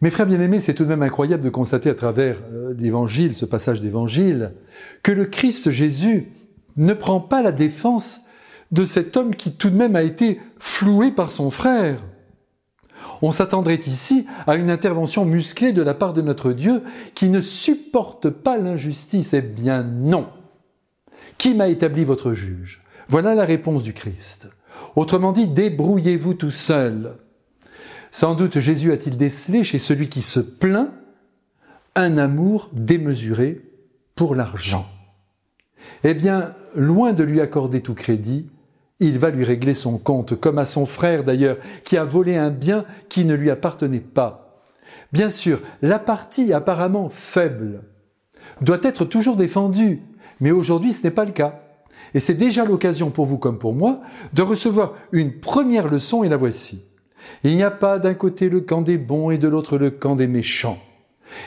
Mes frères bien-aimés, c'est tout de même incroyable de constater à travers euh, l'évangile, ce passage d'évangile, que le Christ Jésus ne prend pas la défense de cet homme qui tout de même a été floué par son frère. On s'attendrait ici à une intervention musclée de la part de notre Dieu qui ne supporte pas l'injustice. Eh bien non. Qui m'a établi votre juge? Voilà la réponse du Christ. Autrement dit, débrouillez-vous tout seul. Sans doute Jésus a-t-il décelé chez celui qui se plaint un amour démesuré pour l'argent. Eh bien, loin de lui accorder tout crédit, il va lui régler son compte, comme à son frère d'ailleurs, qui a volé un bien qui ne lui appartenait pas. Bien sûr, la partie apparemment faible doit être toujours défendue, mais aujourd'hui ce n'est pas le cas. Et c'est déjà l'occasion pour vous comme pour moi de recevoir une première leçon et la voici. Il n'y a pas d'un côté le camp des bons et de l'autre le camp des méchants.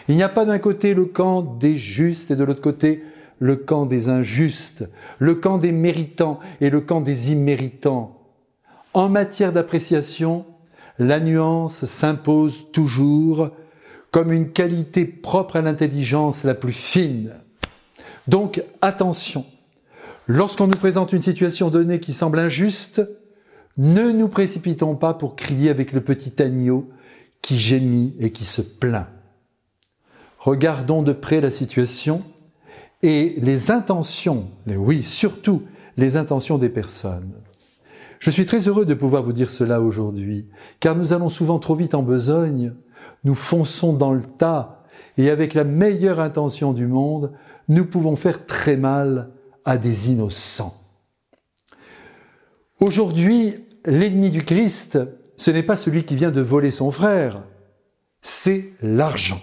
Il n'y a pas d'un côté le camp des justes et de l'autre côté le camp des injustes, le camp des méritants et le camp des imméritants. En matière d'appréciation, la nuance s'impose toujours comme une qualité propre à l'intelligence la plus fine. Donc attention, lorsqu'on nous présente une situation donnée qui semble injuste, ne nous précipitons pas pour crier avec le petit agneau qui gémit et qui se plaint. Regardons de près la situation et les intentions, oui, surtout les intentions des personnes. Je suis très heureux de pouvoir vous dire cela aujourd'hui, car nous allons souvent trop vite en besogne, nous fonçons dans le tas, et avec la meilleure intention du monde, nous pouvons faire très mal à des innocents. Aujourd'hui, l'ennemi du Christ, ce n'est pas celui qui vient de voler son frère, c'est l'argent.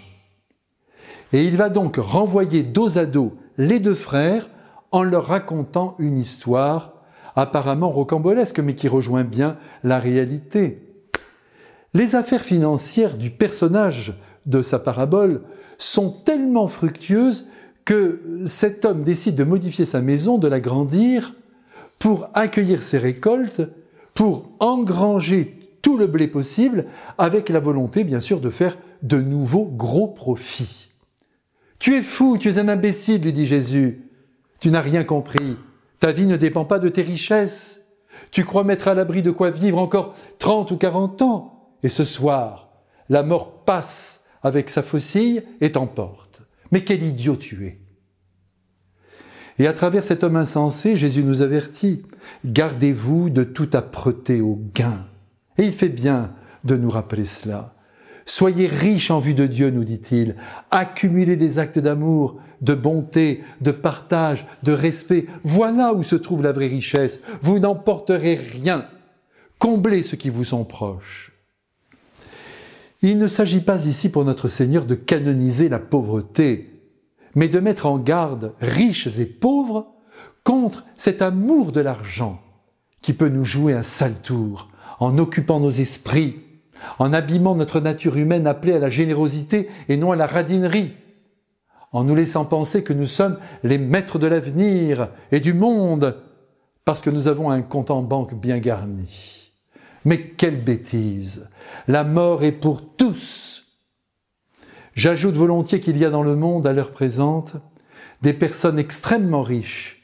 Et il va donc renvoyer dos à dos les deux frères en leur racontant une histoire apparemment rocambolesque, mais qui rejoint bien la réalité. Les affaires financières du personnage de sa parabole sont tellement fructueuses que cet homme décide de modifier sa maison, de l'agrandir, pour accueillir ses récoltes, pour engranger tout le blé possible, avec la volonté, bien sûr, de faire de nouveaux gros profits. Tu es fou, tu es un imbécile, lui dit Jésus. Tu n'as rien compris. Ta vie ne dépend pas de tes richesses. Tu crois mettre à l'abri de quoi vivre encore 30 ou 40 ans. Et ce soir, la mort passe avec sa faucille et t'emporte. Mais quel idiot tu es. Et à travers cet homme insensé, Jésus nous avertit, gardez-vous de tout âpreté au gain. Et il fait bien de nous rappeler cela. Soyez riches en vue de Dieu, nous dit-il. Accumulez des actes d'amour, de bonté, de partage, de respect. Voilà où se trouve la vraie richesse. Vous n'emporterez rien. Comblez ceux qui vous sont proches. Il ne s'agit pas ici pour notre Seigneur de canoniser la pauvreté, mais de mettre en garde riches et pauvres contre cet amour de l'argent qui peut nous jouer un sale tour en occupant nos esprits, en abîmant notre nature humaine appelée à la générosité et non à la radinerie, en nous laissant penser que nous sommes les maîtres de l'avenir et du monde, parce que nous avons un compte en banque bien garni. Mais quelle bêtise La mort est pour tous J'ajoute volontiers qu'il y a dans le monde, à l'heure présente, des personnes extrêmement riches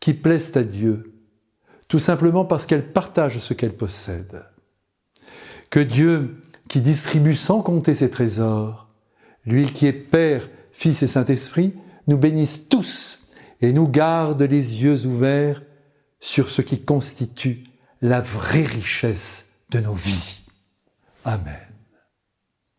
qui plaisent à Dieu, tout simplement parce qu'elles partagent ce qu'elles possèdent. Que Dieu, qui distribue sans compter ses trésors, lui qui est Père, Fils et Saint-Esprit, nous bénisse tous et nous garde les yeux ouverts sur ce qui constitue la vraie richesse de nos vies. Amen.